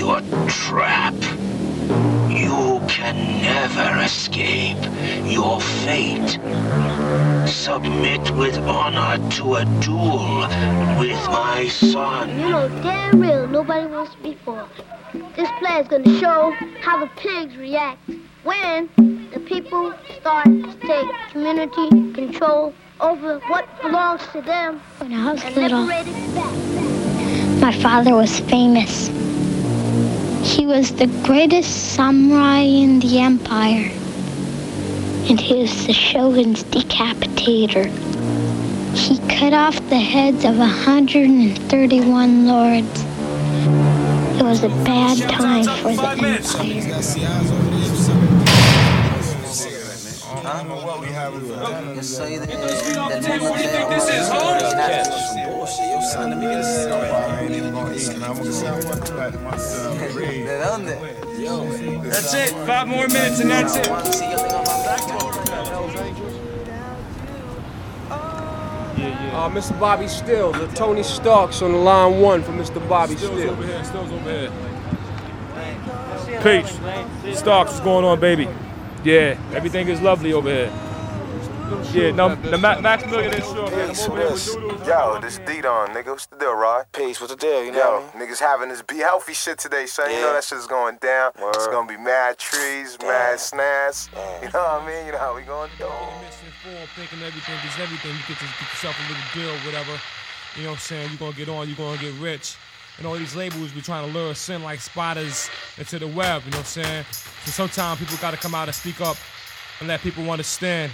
see your trap. You can never escape your fate. Submit with honor to a duel with my son. You know damn real nobody wants to be fought. This play is gonna show how the pigs react when the people start to take community control over what belongs to them When I was and little, liberate it back. my father was famous. He was the greatest samurai in the empire. And he was the shogun's decapitator. He cut off the heads of 131 lords. It was a bad time for the empire. That's it. Five more minutes and that's it. Uh, Mr. Bobby Stills, the Tony Starks on the line one for Mr. Bobby Stills Stills. over here, Stills over here. Peace. Starks, what's going on, baby? Yeah, everything is lovely over here. Yeah, no, the Ma- Max Millionaire show, man. I'm over here with Doodle. Yo, this D-Don, nigga. What's the deal, Rod? Peace, what's the deal? You know Yo, what I mean? niggas having this be healthy shit today, son. You know Yeah. that shit's going down. It's gonna be mad trees, mad snaps. You know what I mean? You know how we going to do. misinformed, thinking everything is everything. You get, to, get yourself a little deal, whatever. You know what I'm saying? You're gonna get on, you're gonna get rich. And all these labels be trying to lure us in like spiders into the web, you know what I'm saying? So sometimes people gotta come out and speak up and let people understand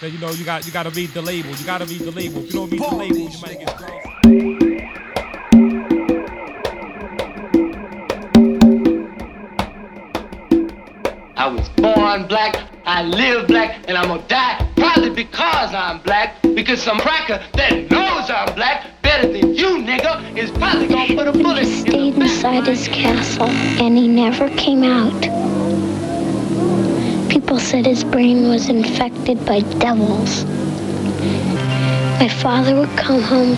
that you know you got you gotta read the label. You gotta read the label. If you don't read the label, you might get crazy. I was born black, I live black, and I'm gonna die probably because I'm black. Because some cracker that knows I'm black better than you, nigga, is probably gonna put a bullet in the Stayed inside his castle, and he never came out. People said his brain was infected by devils. My father would come home,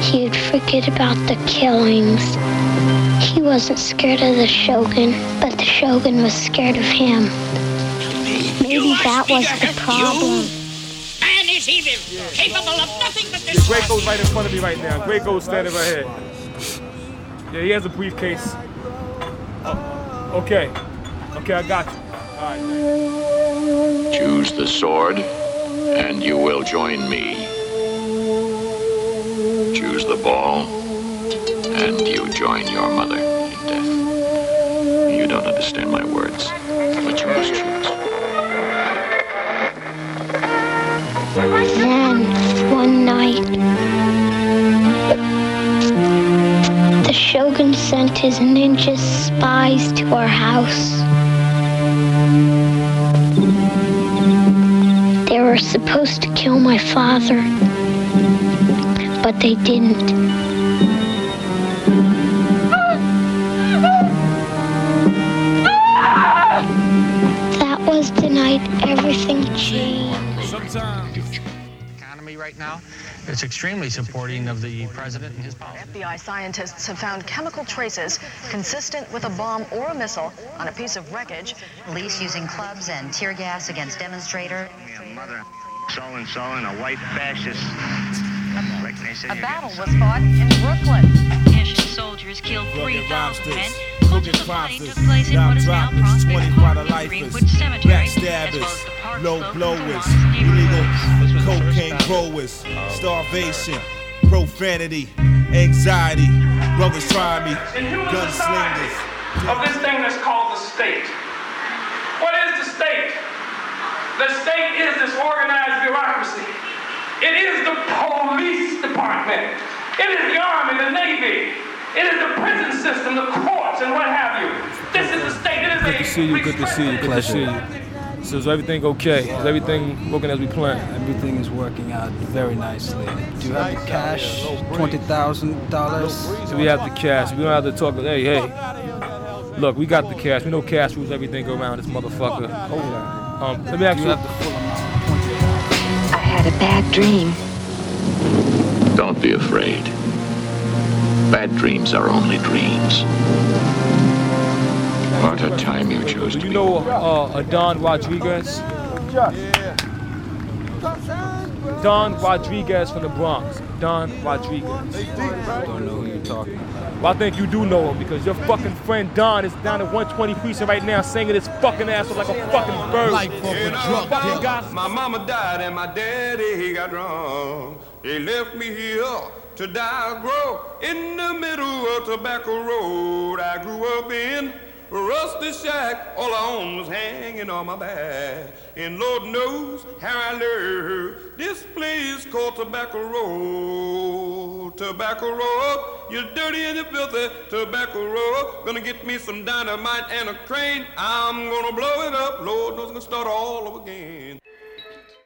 he would forget about the killings. He wasn't scared of the shogun, but the shogun was scared of him. Maybe that was the problem. Man is evil, capable of nothing but Yeah, Draco's right in front of me right now. Draco's standing right here. Yeah, he has a briefcase. Oh, okay. Okay, I got you. All right. Choose the sword, and you will join me. Choose the ball, and you join your mother in death. You don't understand my words, but you must choose. Then, one night, the shogun sent his ninja spies to our house. Were supposed to kill my father, but they didn't. That was the night everything changed. economy right now. It's extremely supporting of the president and his policy. FBI scientists have found chemical traces consistent with a bomb or a missile on a piece of wreckage. Police using clubs and tear gas against demonstrators. mother, so and so, and a white fascist. Like A battle was fought in Brooklyn. Hessian soldiers killed Rugged 3,000 men. rosters, Much of the fighting took place in what is now Prospect 20 Park quarter lifers, Greenwood Cemetery, as well as backstabbers, the park low slope blowers, along illegal neighborhoods. Cocaine growers, starvation, profanity, anxiety, brothers try me, In human gunslingers. of this thing that's called the state. What is the state? The state is this organized bureaucracy. It is the police department. It is the army, the navy. It is the prison system, the courts, and what have you. This is the state. It is Good a to see you. Good to see you. Good to see you. So is everything okay? Is everything working as we planned? Everything is working out very nicely. Do you have the cash? Twenty thousand dollars. So we have the cash. We don't have to talk. Hey, hey. Look, we got the cash. We know cash rules everything around this motherfucker. Hold on. Um, let me ask you. you have the full amount? I had a bad dream. Don't be afraid. Bad dreams are only dreams. What a time you chose Do to you be. know uh, Adon Rodriguez? Don Rodriguez from the Bronx. Don Rodriguez. I Don't know who you're talking about. Well, I think you do know him because your fucking friend Don is down at 120 precinct right now singing his fucking ass off like a fucking bird. Life a drug Fucking dealer. God. My mama died and my daddy he got drunk. He left me here to die grow in the middle of Tobacco Road. I grew up in a rusty shack. All I owned was hanging on my back. And Lord knows how I learned this place called Tobacco Road. Tobacco Road, you're dirty and you're filthy. Tobacco Road, gonna get me some dynamite and a crane. I'm gonna blow it up. Lord knows I'm gonna start all over again.